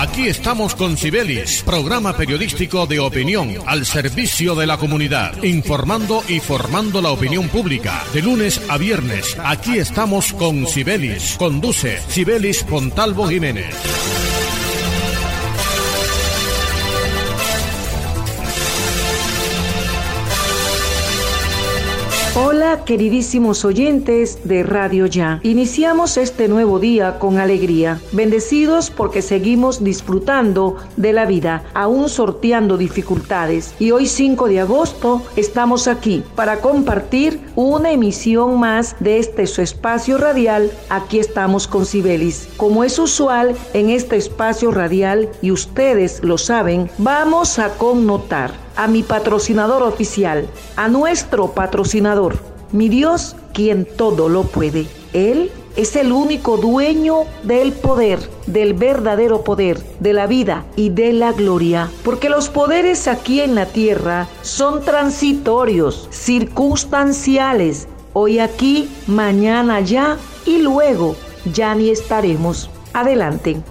Aquí estamos con Cibelis, programa periodístico de opinión al servicio de la comunidad, informando y formando la opinión pública. De lunes a viernes, aquí estamos con Cibelis. Conduce Cibelis Pontalvo Jiménez. Queridísimos oyentes de Radio Ya. Iniciamos este nuevo día con alegría, bendecidos porque seguimos disfrutando de la vida, aún sorteando dificultades. Y hoy 5 de agosto estamos aquí para compartir una emisión más de este su espacio radial. Aquí estamos con Sibelis. Como es usual en este espacio radial y ustedes lo saben, vamos a connotar a mi patrocinador oficial, a nuestro patrocinador, mi Dios quien todo lo puede. Él es el único dueño del poder, del verdadero poder, de la vida y de la gloria. Porque los poderes aquí en la tierra son transitorios, circunstanciales. Hoy aquí, mañana allá y luego ya ni estaremos. Adelante.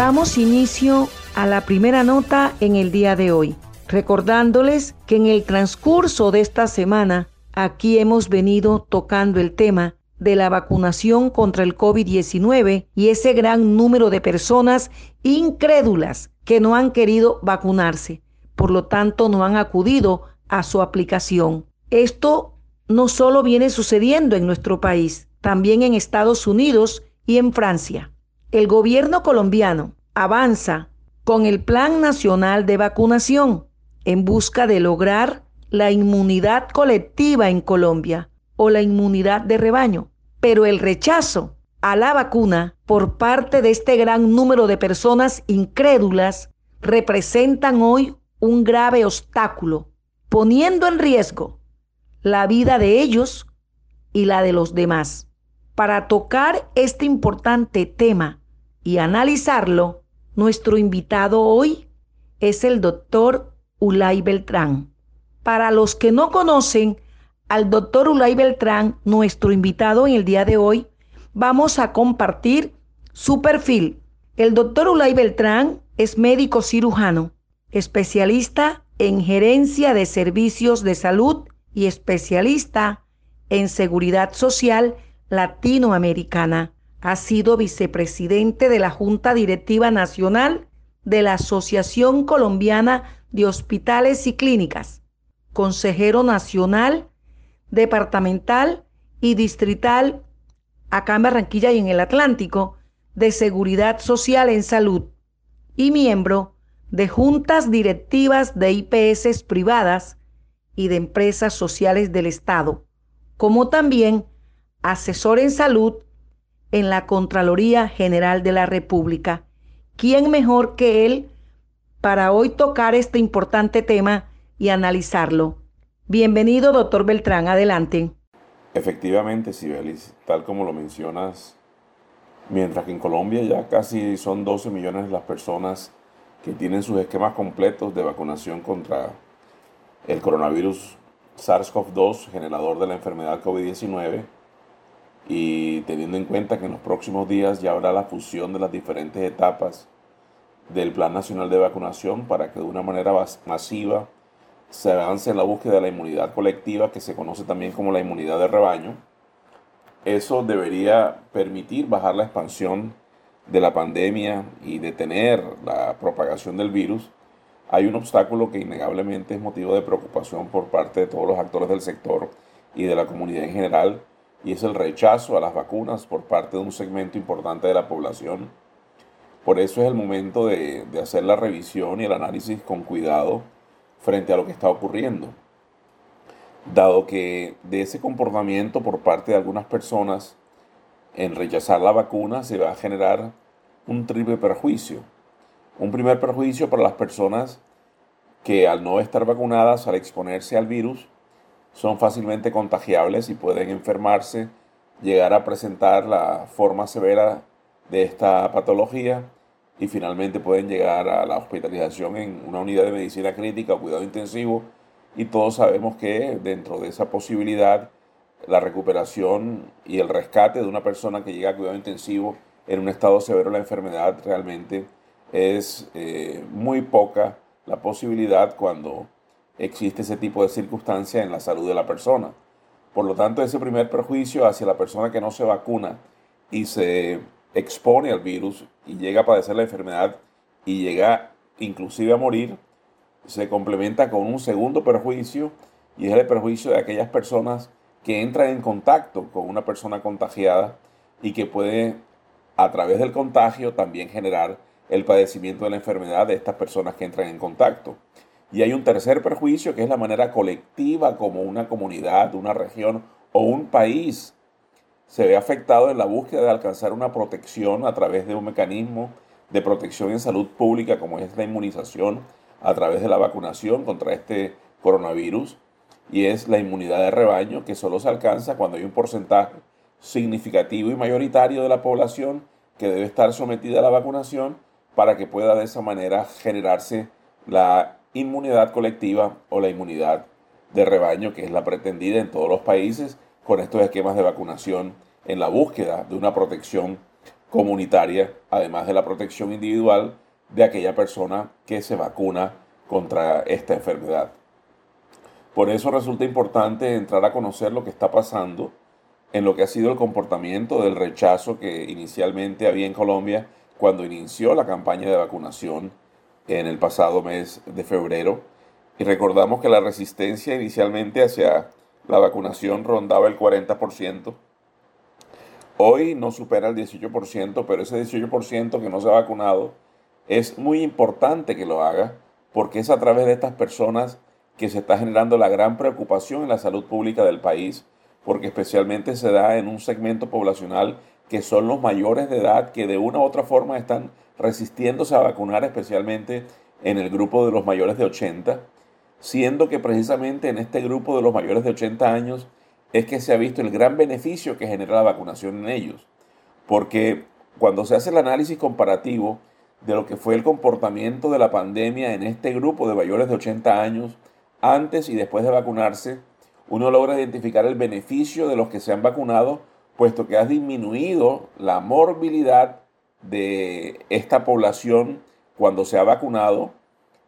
Damos inicio a la primera nota en el día de hoy, recordándoles que en el transcurso de esta semana aquí hemos venido tocando el tema de la vacunación contra el COVID-19 y ese gran número de personas incrédulas que no han querido vacunarse, por lo tanto no han acudido a su aplicación. Esto no solo viene sucediendo en nuestro país, también en Estados Unidos y en Francia. El gobierno colombiano avanza con el Plan Nacional de Vacunación en busca de lograr la inmunidad colectiva en Colombia o la inmunidad de rebaño. Pero el rechazo a la vacuna por parte de este gran número de personas incrédulas representan hoy un grave obstáculo, poniendo en riesgo la vida de ellos y la de los demás. Para tocar este importante tema y analizarlo, nuestro invitado hoy es el doctor Ulay Beltrán. Para los que no conocen al doctor Ulay Beltrán, nuestro invitado en el día de hoy, vamos a compartir su perfil. El doctor Ulay Beltrán es médico cirujano, especialista en gerencia de servicios de salud y especialista en seguridad social latinoamericana ha sido vicepresidente de la Junta Directiva Nacional de la Asociación Colombiana de Hospitales y Clínicas, consejero nacional, departamental y distrital acá en Barranquilla y en el Atlántico de Seguridad Social en Salud y miembro de juntas directivas de IPS privadas y de empresas sociales del Estado, como también asesor en salud en la Contraloría General de la República. ¿Quién mejor que él para hoy tocar este importante tema y analizarlo? Bienvenido, doctor Beltrán, adelante. Efectivamente, Sibelis, tal como lo mencionas, mientras que en Colombia ya casi son 12 millones las personas que tienen sus esquemas completos de vacunación contra el coronavirus SARS-CoV-2, generador de la enfermedad COVID-19, y teniendo en cuenta que en los próximos días ya habrá la fusión de las diferentes etapas del Plan Nacional de Vacunación para que de una manera masiva se avance en la búsqueda de la inmunidad colectiva que se conoce también como la inmunidad de rebaño. Eso debería permitir bajar la expansión de la pandemia y detener la propagación del virus. Hay un obstáculo que innegablemente es motivo de preocupación por parte de todos los actores del sector y de la comunidad en general, y es el rechazo a las vacunas por parte de un segmento importante de la población. Por eso es el momento de, hacer la revisión y el análisis con cuidado frente a lo que está ocurriendo. Dado que de ese comportamiento por parte de algunas personas en rechazar la vacuna se va a generar un triple perjuicio. Un primer perjuicio para las personas que al no estar vacunadas, al exponerse al virus, son fácilmente contagiables y pueden enfermarse, llegar a presentar la forma severa de esta patología y finalmente pueden llegar a la hospitalización en una unidad de medicina crítica o cuidado intensivo. Y todos sabemos que dentro de esa posibilidad, la recuperación y el rescate de una persona que llega a cuidado intensivo en un estado severo de la enfermedad realmente es eh, muy poca la posibilidad cuando existe ese tipo de circunstancia en la salud de la persona. Por lo tanto, ese primer perjuicio hacia la persona que no se vacuna y se expone al virus y llega a padecer la enfermedad y llega inclusive a morir, se complementa con un segundo perjuicio y es el perjuicio de aquellas personas que entran en contacto con una persona contagiada y que puede a través del contagio también generar el padecimiento de la enfermedad de estas personas que entran en contacto. Y hay un tercer perjuicio que es la manera colectiva como una comunidad, una región o un país se ve afectado en la búsqueda de alcanzar una protección a través de un mecanismo de protección en salud pública como es la inmunización a través de la vacunación contra este coronavirus. Y es la inmunidad de rebaño que solo se alcanza cuando hay un porcentaje significativo y mayoritario de la población que debe estar sometida a la vacunación para que pueda de esa manera generarse la inmunidad colectiva o la inmunidad de rebaño, que es la pretendida en todos los países con estos esquemas de vacunación en la búsqueda de una protección comunitaria, además de la protección individual de aquella persona que se vacuna contra esta enfermedad. Por eso resulta importante entrar a conocer lo que está pasando en lo que ha sido el comportamiento del rechazo que inicialmente había en Colombia cuando inició la campaña de vacunación en el pasado mes de febrero. Y recordamos que la resistencia inicialmente hacia la vacunación rondaba el 40%. Hoy no supera el 18%, pero ese 18% que no se ha vacunado es muy importante que lo haga porque es a través de estas personas que se está generando la gran preocupación en la salud pública del país, porque especialmente se da en un segmento poblacional que son los mayores de edad que de una u otra forma están resistiéndose a vacunar, especialmente en el grupo de los mayores de 80, siendo que precisamente en este grupo de los mayores de 80 años es que se ha visto el gran beneficio que genera la vacunación en ellos. Porque cuando se hace el análisis comparativo de lo que fue el comportamiento de la pandemia en este grupo de mayores de 80 años, antes y después de vacunarse, uno logra identificar el beneficio de los que se han vacunado, puesto que ha disminuido la morbilidad de esta población cuando se ha vacunado,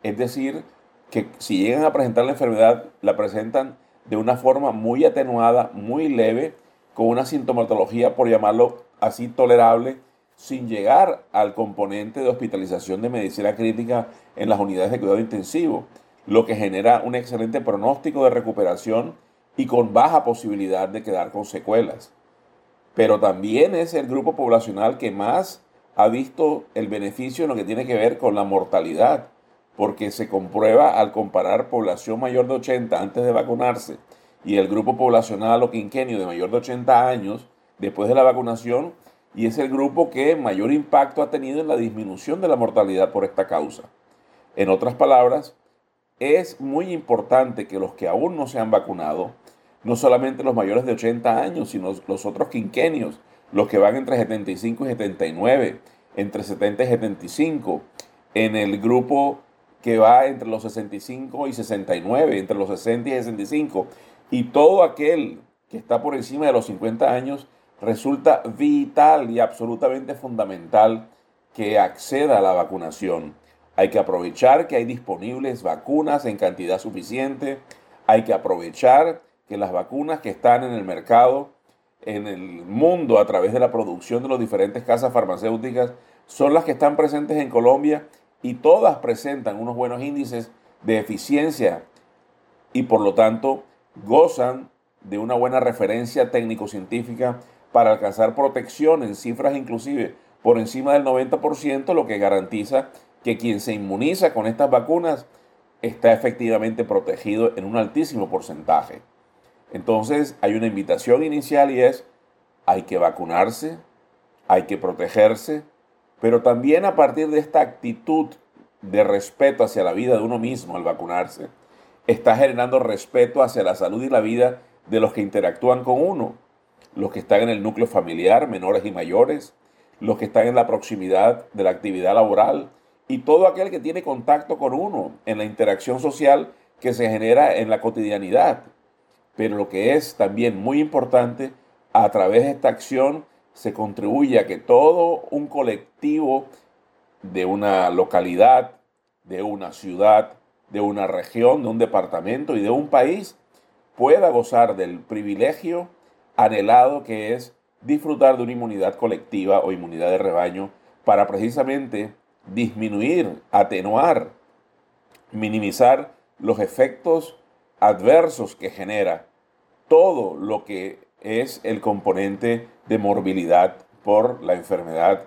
es decir, que si llegan a presentar la enfermedad, la presentan de una forma muy atenuada, muy leve, con una sintomatología, por llamarlo así, tolerable, sin llegar al componente de hospitalización de medicina crítica en las unidades de cuidado intensivo, lo que genera un excelente pronóstico de recuperación y con baja posibilidad de quedar con secuelas. Pero también es el grupo poblacional que más ha visto el beneficio en lo que tiene que ver con la mortalidad, porque se comprueba al comparar población mayor de 80 antes de vacunarse y el grupo poblacional o quinquenio de mayor de 80 años después de la vacunación, y es el grupo que mayor impacto ha tenido en la disminución de la mortalidad por esta causa. En otras palabras, es muy importante que los que aún no se han vacunado, no solamente los mayores de 80 años, sino los otros quinquenios, los que van entre 75 y 79, entre 70 y 75, en el grupo que va entre los 65 y 69, entre los 60 y 65, y todo aquel que está por encima de los 50 años, resulta vital y absolutamente fundamental que acceda a la vacunación. Hay que aprovechar que hay disponibles vacunas en cantidad suficiente, hay que aprovechar que las vacunas que están en el mercado en el mundo a través de la producción de las diferentes casas farmacéuticas son las que están presentes en Colombia y todas presentan unos buenos índices de eficiencia y por lo tanto gozan de una buena referencia técnico-científica para alcanzar protección en cifras inclusive por encima del 90%, lo que garantiza que quien se inmuniza con estas vacunas está efectivamente protegido en un altísimo porcentaje. Entonces hay una invitación inicial y es, hay que vacunarse, hay que protegerse, pero también a partir de esta actitud de respeto hacia la vida de uno mismo al vacunarse, está generando respeto hacia la salud y la vida de los que interactúan con uno, los que están en el núcleo familiar, menores y mayores, los que están en la proximidad de la actividad laboral y todo aquel que tiene contacto con uno en la interacción social que se genera en la cotidianidad. Pero lo que es también muy importante, a través de esta acción se contribuye a que todo un colectivo de una localidad, de una ciudad, de una región, de un departamento y de un país pueda gozar del privilegio anhelado que es disfrutar de una inmunidad colectiva o inmunidad de rebaño para precisamente disminuir, atenuar, minimizar los efectos adversos que genera todo lo que es el componente de morbilidad por la enfermedad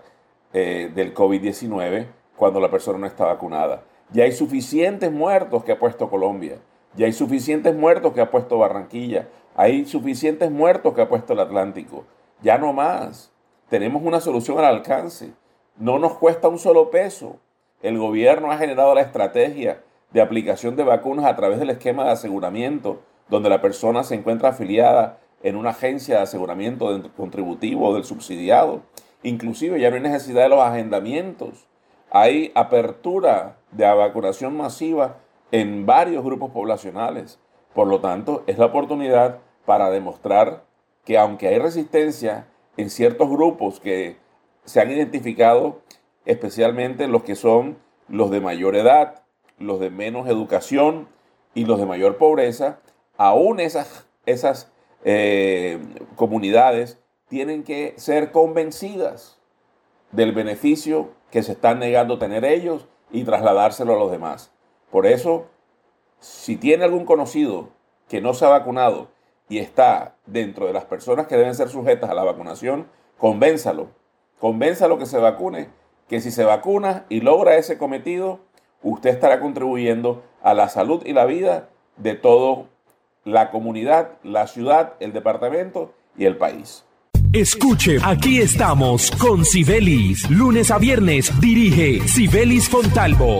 eh, del COVID-19 cuando la persona no está vacunada. Ya hay suficientes muertos que ha puesto Colombia, ya hay suficientes muertos que ha puesto Barranquilla, hay suficientes muertos que ha puesto el Atlántico. Ya no más. Tenemos una solución al alcance. No nos cuesta un solo peso. El gobierno ha generado la estrategia de aplicación de vacunas a través del esquema de aseguramiento, donde la persona se encuentra afiliada en una agencia de aseguramiento contributivo del subsidiado. Inclusive ya no hay necesidad de los agendamientos. Hay apertura de vacunación masiva en varios grupos poblacionales. Por lo tanto, es la oportunidad para demostrar que aunque hay resistencia en ciertos grupos que se han identificado, especialmente los que son los de mayor edad, los de menos educación y los de mayor pobreza, aún esas, esas eh, comunidades tienen que ser convencidas del beneficio que se están negando tener ellos y trasladárselo a los demás. Por eso, si tiene algún conocido que no se ha vacunado y está dentro de las personas que deben ser sujetas a la vacunación, convénzalo, convénzalo que se vacune, que si se vacuna y logra ese cometido, usted estará contribuyendo a la salud y la vida de toda la comunidad, la ciudad, el departamento y el país. Escuche, aquí estamos con Sibelis. Lunes a viernes dirige Sibelis Fontalvo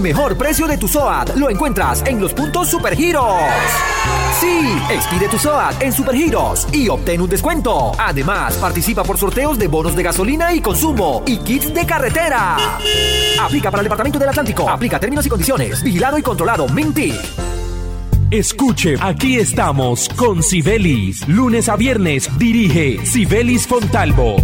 El mejor precio de tu SOAT lo encuentras en los puntos Supergiros. Sí, expide tu SOAT en Supergiros y obtén un descuento. Además, participa por sorteos de bonos de gasolina y consumo y kits de carretera. Aplica para el Departamento del Atlántico. Aplica términos y condiciones. Vigilado y controlado. Minty. Escuche, aquí estamos con Sibelis. Lunes a viernes dirige Sibelis Fontalvo.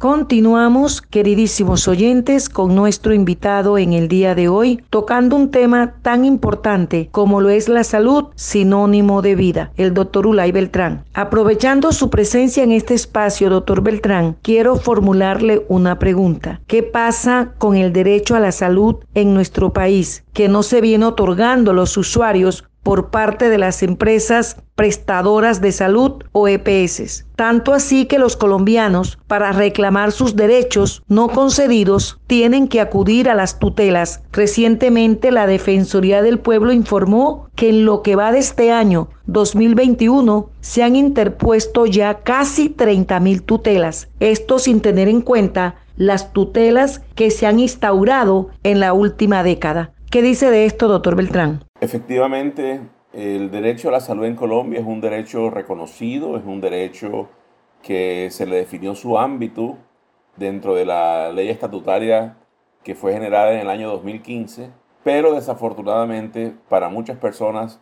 Continuamos, queridísimos oyentes, con nuestro invitado en el día de hoy, tocando un tema tan importante como lo es la salud, sinónimo de vida, el doctor Ulay Beltrán. Aprovechando su presencia en este espacio, doctor Beltrán, quiero formularle una pregunta. ¿Qué pasa con el derecho a la salud en nuestro país, que no se viene otorgando a los usuarios por parte de las empresas prestadoras de salud o EPS. Tanto así que los colombianos, para reclamar sus derechos no concedidos, tienen que acudir a las tutelas. Recientemente la Defensoría del Pueblo informó que en lo que va de este año 2021 se han interpuesto ya casi 30 mil tutelas. Esto sin tener en cuenta las tutelas que se han instaurado en la última década. ¿Qué dice de esto, doctor Beltrán? Efectivamente, el derecho a la salud en Colombia es un derecho reconocido, es un derecho que se le definió su ámbito dentro de la ley estatutaria que fue generada en el año 2015, pero desafortunadamente para muchas personas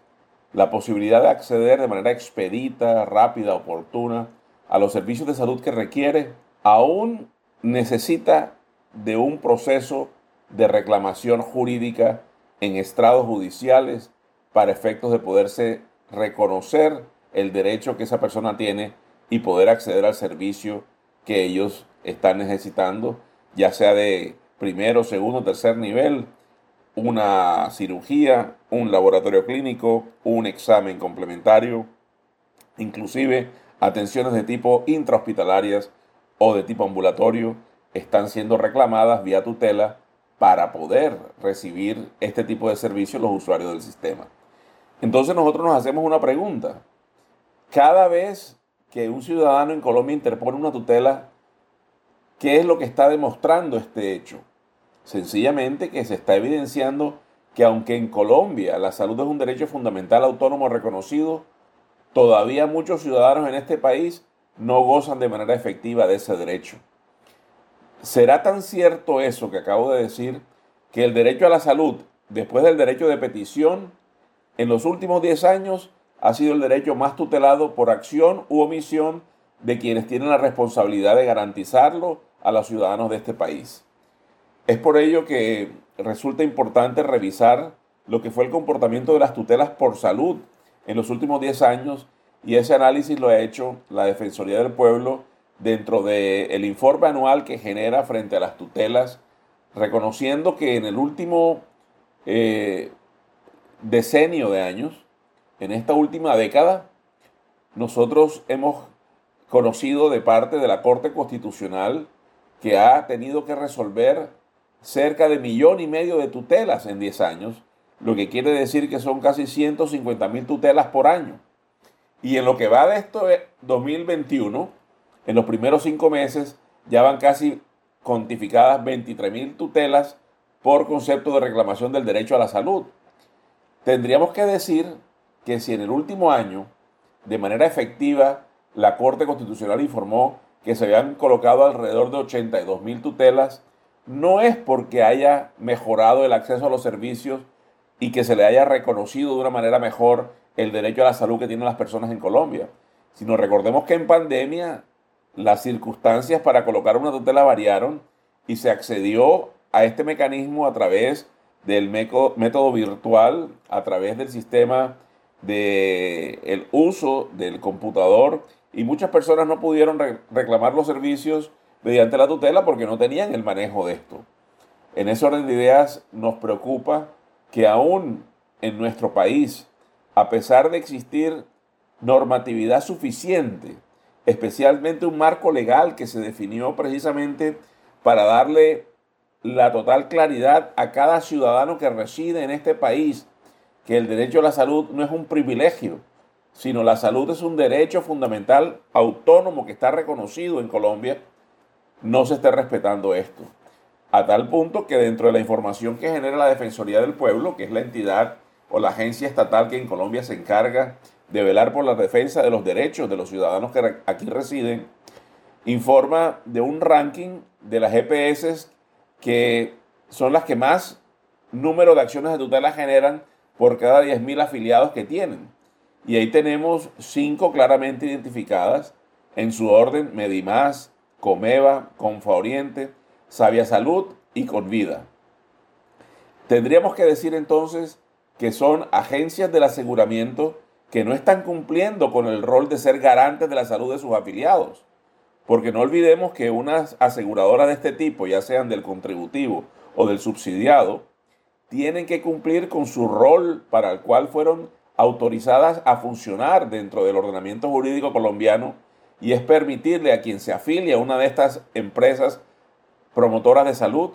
la posibilidad de acceder de manera expedita, rápida, oportuna a los servicios de salud que requiere aún necesita de un proceso de reclamación jurídica en estrados judiciales para efectos de poderse reconocer el derecho que esa persona tiene y poder acceder al servicio que ellos están necesitando, ya sea de primero, segundo, tercer nivel, una cirugía, un laboratorio clínico, un examen complementario, inclusive atenciones de tipo intrahospitalarias o de tipo ambulatorio están siendo reclamadas vía tutela para poder recibir este tipo de servicios los usuarios del sistema. Entonces nosotros nos hacemos una pregunta. Cada vez que un ciudadano en Colombia interpone una tutela, ¿qué es lo que está demostrando este hecho? Sencillamente que se está evidenciando que aunque en Colombia la salud es un derecho fundamental autónomo reconocido, todavía muchos ciudadanos en este país no gozan de manera efectiva de ese derecho. ¿Será tan cierto eso que acabo de decir que el derecho a la salud, después del derecho de petición, en los últimos 10 años ha sido el derecho más tutelado por acción u omisión de quienes tienen la responsabilidad de garantizarlo a los ciudadanos de este país? Es por ello que resulta importante revisar lo que fue el comportamiento de las tutelas por salud en los últimos 10 años y ese análisis lo ha hecho la Defensoría del Pueblo dentro del informe anual que genera frente a las tutelas, reconociendo que en el último eh, decenio de años, en esta última década, nosotros hemos conocido de parte de la Corte Constitucional que ha tenido que resolver cerca de millón y medio de tutelas en 10 años, lo que quiere decir que son casi 150 mil tutelas por año. Y en lo que va de esto 2021, en los primeros cinco meses ya van casi cuantificadas 23 mil tutelas por concepto de reclamación del derecho a la salud. Tendríamos que decir que si en el último año, de manera efectiva, la Corte Constitucional informó que se habían colocado alrededor de 82 mil tutelas, no es porque haya mejorado el acceso a los servicios y que se le haya reconocido de una manera mejor el derecho a la salud que tienen las personas en Colombia, sino recordemos que en pandemia las circunstancias para colocar una tutela variaron y se accedió a este mecanismo a través del método virtual, a través del sistema de el uso del computador y muchas personas no pudieron reclamar los servicios mediante la tutela porque no tenían el manejo de esto. En ese orden de ideas nos preocupa que aún en nuestro país, a pesar de existir normatividad suficiente especialmente un marco legal que se definió precisamente para darle la total claridad a cada ciudadano que reside en este país que el derecho a la salud no es un privilegio, sino la salud es un derecho fundamental autónomo que está reconocido en Colombia, no se esté respetando esto. A tal punto que dentro de la información que genera la Defensoría del Pueblo, que es la entidad o la agencia estatal que en Colombia se encarga de velar por la defensa de los derechos de los ciudadanos que aquí residen, informa de un ranking de las EPS que son las que más número de acciones de tutela generan por cada 10.000 afiliados que tienen. Y ahí tenemos cinco claramente identificadas en su orden, Medimás, Comeva, Confa Oriente, Sabia Salud y Convida. Tendríamos que decir entonces que son agencias del aseguramiento que no están cumpliendo con el rol de ser garantes de la salud de sus afiliados. Porque no olvidemos que unas aseguradoras de este tipo, ya sean del contributivo o del subsidiado, tienen que cumplir con su rol para el cual fueron autorizadas a funcionar dentro del ordenamiento jurídico colombiano y es permitirle a quien se afilia a una de estas empresas promotoras de salud,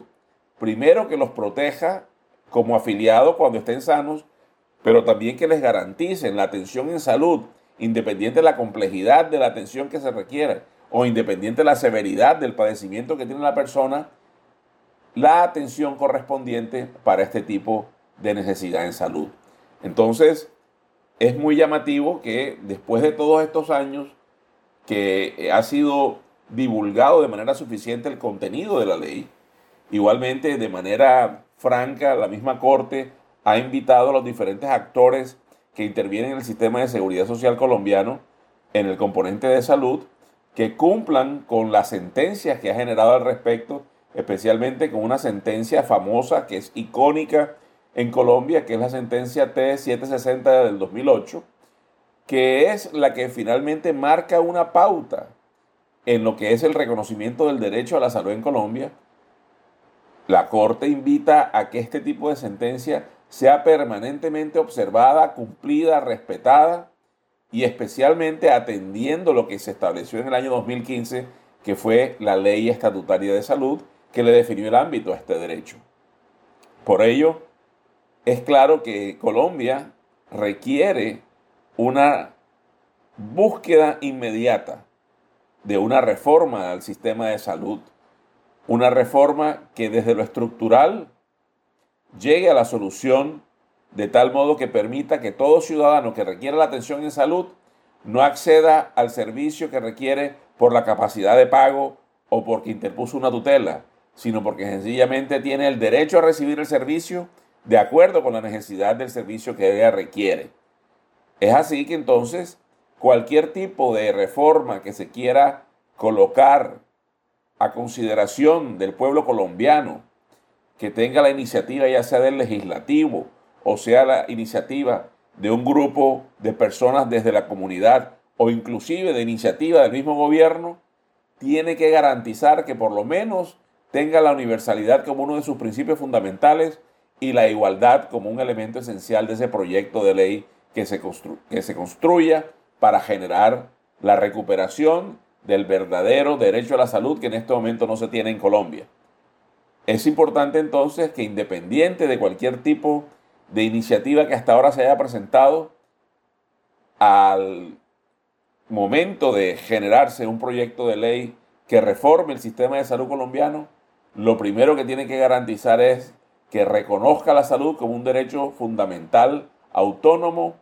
primero que los proteja como afiliados cuando estén sanos, pero también que les garanticen la atención en salud, independiente de la complejidad de la atención que se requiera o independiente de la severidad del padecimiento que tiene la persona, la atención correspondiente para este tipo de necesidad en salud. Entonces, es muy llamativo que después de todos estos años que ha sido divulgado de manera suficiente el contenido de la ley, igualmente de manera franca la misma Corte ha invitado a los diferentes actores que intervienen en el sistema de seguridad social colombiano en el componente de salud que cumplan con las sentencias que ha generado al respecto especialmente con una sentencia famosa que es icónica en Colombia, que es la sentencia T760 del 2008, que es la que finalmente marca una pauta en lo que es el reconocimiento del derecho a la salud en Colombia. La Corte invita a que este tipo de sentencia sea permanentemente observada, cumplida, respetada y especialmente atendiendo lo que se estableció en el año 2015, que fue la Ley Estatutaria de Salud, que le definió el ámbito a este derecho. Por ello, es claro que Colombia requiere una búsqueda inmediata de una reforma al sistema de salud, una reforma que desde lo estructural llegue a la solución de tal modo que permita que todo ciudadano que requiera la atención en salud no acceda al servicio que requiere por la capacidad de pago o porque interpuso una tutela, sino porque sencillamente tiene el derecho a recibir el servicio de acuerdo con la necesidad del servicio que ella requiere. Es así que entonces cualquier tipo de reforma que se quiera colocar a consideración del pueblo colombiano, que tenga la iniciativa ya sea del legislativo o sea la iniciativa de un grupo de personas desde la comunidad o inclusive de iniciativa del mismo gobierno, tiene que garantizar que por lo menos tenga la universalidad como uno de sus principios fundamentales y la igualdad como un elemento esencial de ese proyecto de ley que se, que se construya para generar la recuperación del verdadero derecho a la salud que en este momento no se tiene en Colombia. Es importante entonces que independiente de cualquier tipo de iniciativa que hasta ahora se haya presentado, al momento de generarse un proyecto de ley que reforme el sistema de salud colombiano, lo primero que tiene que garantizar es que reconozca la salud como un derecho fundamental, autónomo,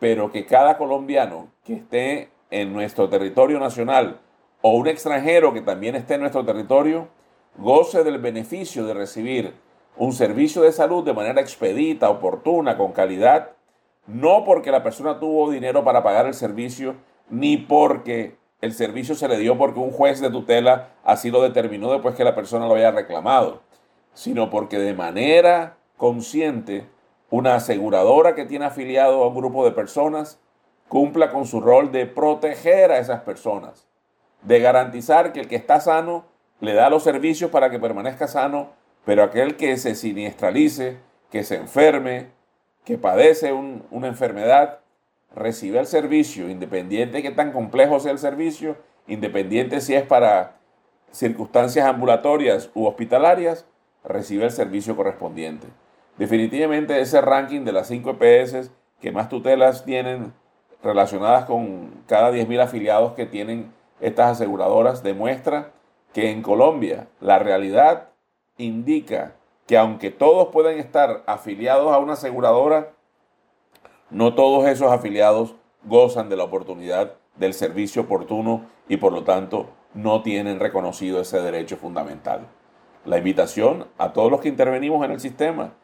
pero que cada colombiano que esté en nuestro territorio nacional o un extranjero que también esté en nuestro territorio goce del beneficio de recibir un servicio de salud de manera expedita, oportuna, con calidad, no porque la persona tuvo dinero para pagar el servicio, ni porque el servicio se le dio porque un juez de tutela así lo determinó después que la persona lo haya reclamado, sino porque de manera consciente una aseguradora que tiene afiliado a un grupo de personas cumpla con su rol de proteger a esas personas, de garantizar que el que está sano le da los servicios para que permanezca sano, pero aquel que se siniestralice, que se enferme, que padece una enfermedad, recibe el servicio, independiente de que tan complejo sea el servicio, independiente si es para circunstancias ambulatorias u hospitalarias, recibe el servicio correspondiente. Definitivamente ese ranking de las 5 EPS que más tutelas tienen relacionadas con cada 10.000 afiliados que tienen estas aseguradoras demuestra que en Colombia la realidad indica que aunque todos pueden estar afiliados a una aseguradora, no todos esos afiliados gozan de la oportunidad del servicio oportuno y por lo tanto no tienen reconocido ese derecho fundamental. La invitación a todos los que intervenimos en el sistema,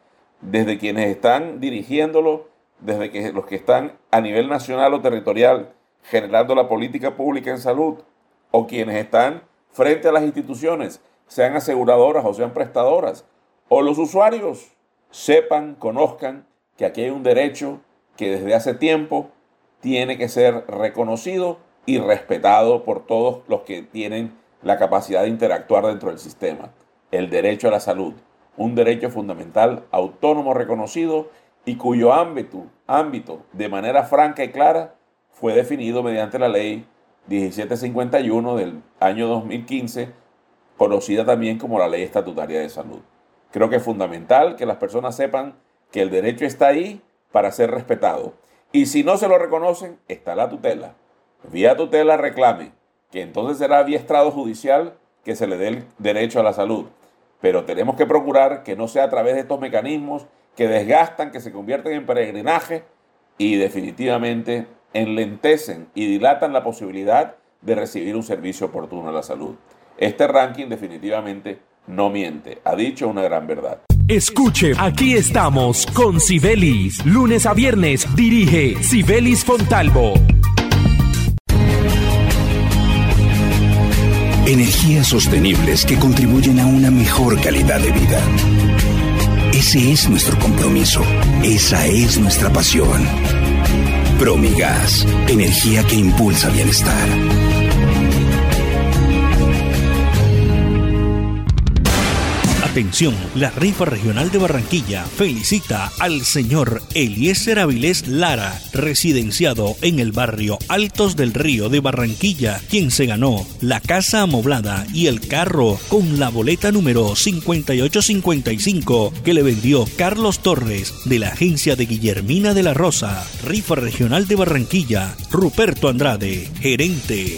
desde quienes están dirigiéndolo, desde los que están a nivel nacional o territorial generando la política pública en salud, o quienes están frente a las instituciones, sean aseguradoras o sean prestadoras, o los usuarios, sepan, conozcan que aquí hay un derecho que desde hace tiempo tiene que ser reconocido y respetado por todos los que tienen la capacidad de interactuar dentro del sistema. El derecho a la salud, un derecho fundamental autónomo reconocido y cuyo ámbito, ámbito de manera franca y clara fue definido mediante la ley 1751 del año 2015, conocida también como la ley estatutaria de salud. Creo que es fundamental que las personas sepan que el derecho está ahí para ser respetado. Y si no se lo reconocen, está la tutela. Vía tutela reclame, que entonces será vía estrado judicial que se le dé el derecho a la salud. Pero tenemos que procurar que no sea a través de estos mecanismos que desgastan, que se convierten en peregrinaje y definitivamente enlentecen y dilatan la posibilidad de recibir un servicio oportuno a la salud. Este ranking definitivamente no miente, ha dicho una gran verdad. Escuche, aquí estamos con Sibelis. Lunes a viernes dirige Sibelis Fontalvo. Energías sostenibles que contribuyen a una mejor calidad de vida. Ese es nuestro compromiso. Esa es nuestra pasión. Promigas, energía que impulsa bienestar. Atención, la rifa regional de Barranquilla felicita al señor Eliezer Avilés Lara, residenciado en el barrio Altos del Río de Barranquilla, quien se ganó la casa amoblada y el carro con la boleta número 5855 que le vendió Carlos Torres de la agencia de Guillermina de la Rosa. Rifa regional de Barranquilla, Ruperto Andrade, gerente.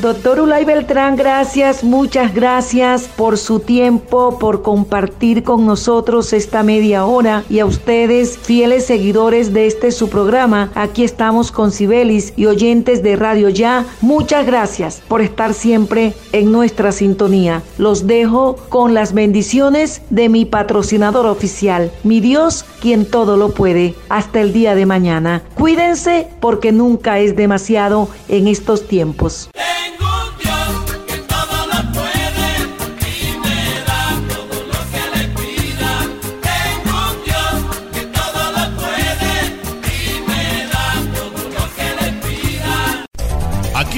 Doctor Ulay Beltrán, gracias, muchas gracias por su tiempo, por compartir con nosotros esta media hora y a ustedes, fieles seguidores de este su programa, aquí estamos con Sibelis y oyentes de Radio Ya, muchas gracias por estar siempre en nuestra sintonía. Los dejo con las bendiciones de mi patrocinador oficial, mi Dios, quien todo lo puede. Hasta el día de mañana. Cuídense porque nunca es demasiado en estos tiempos.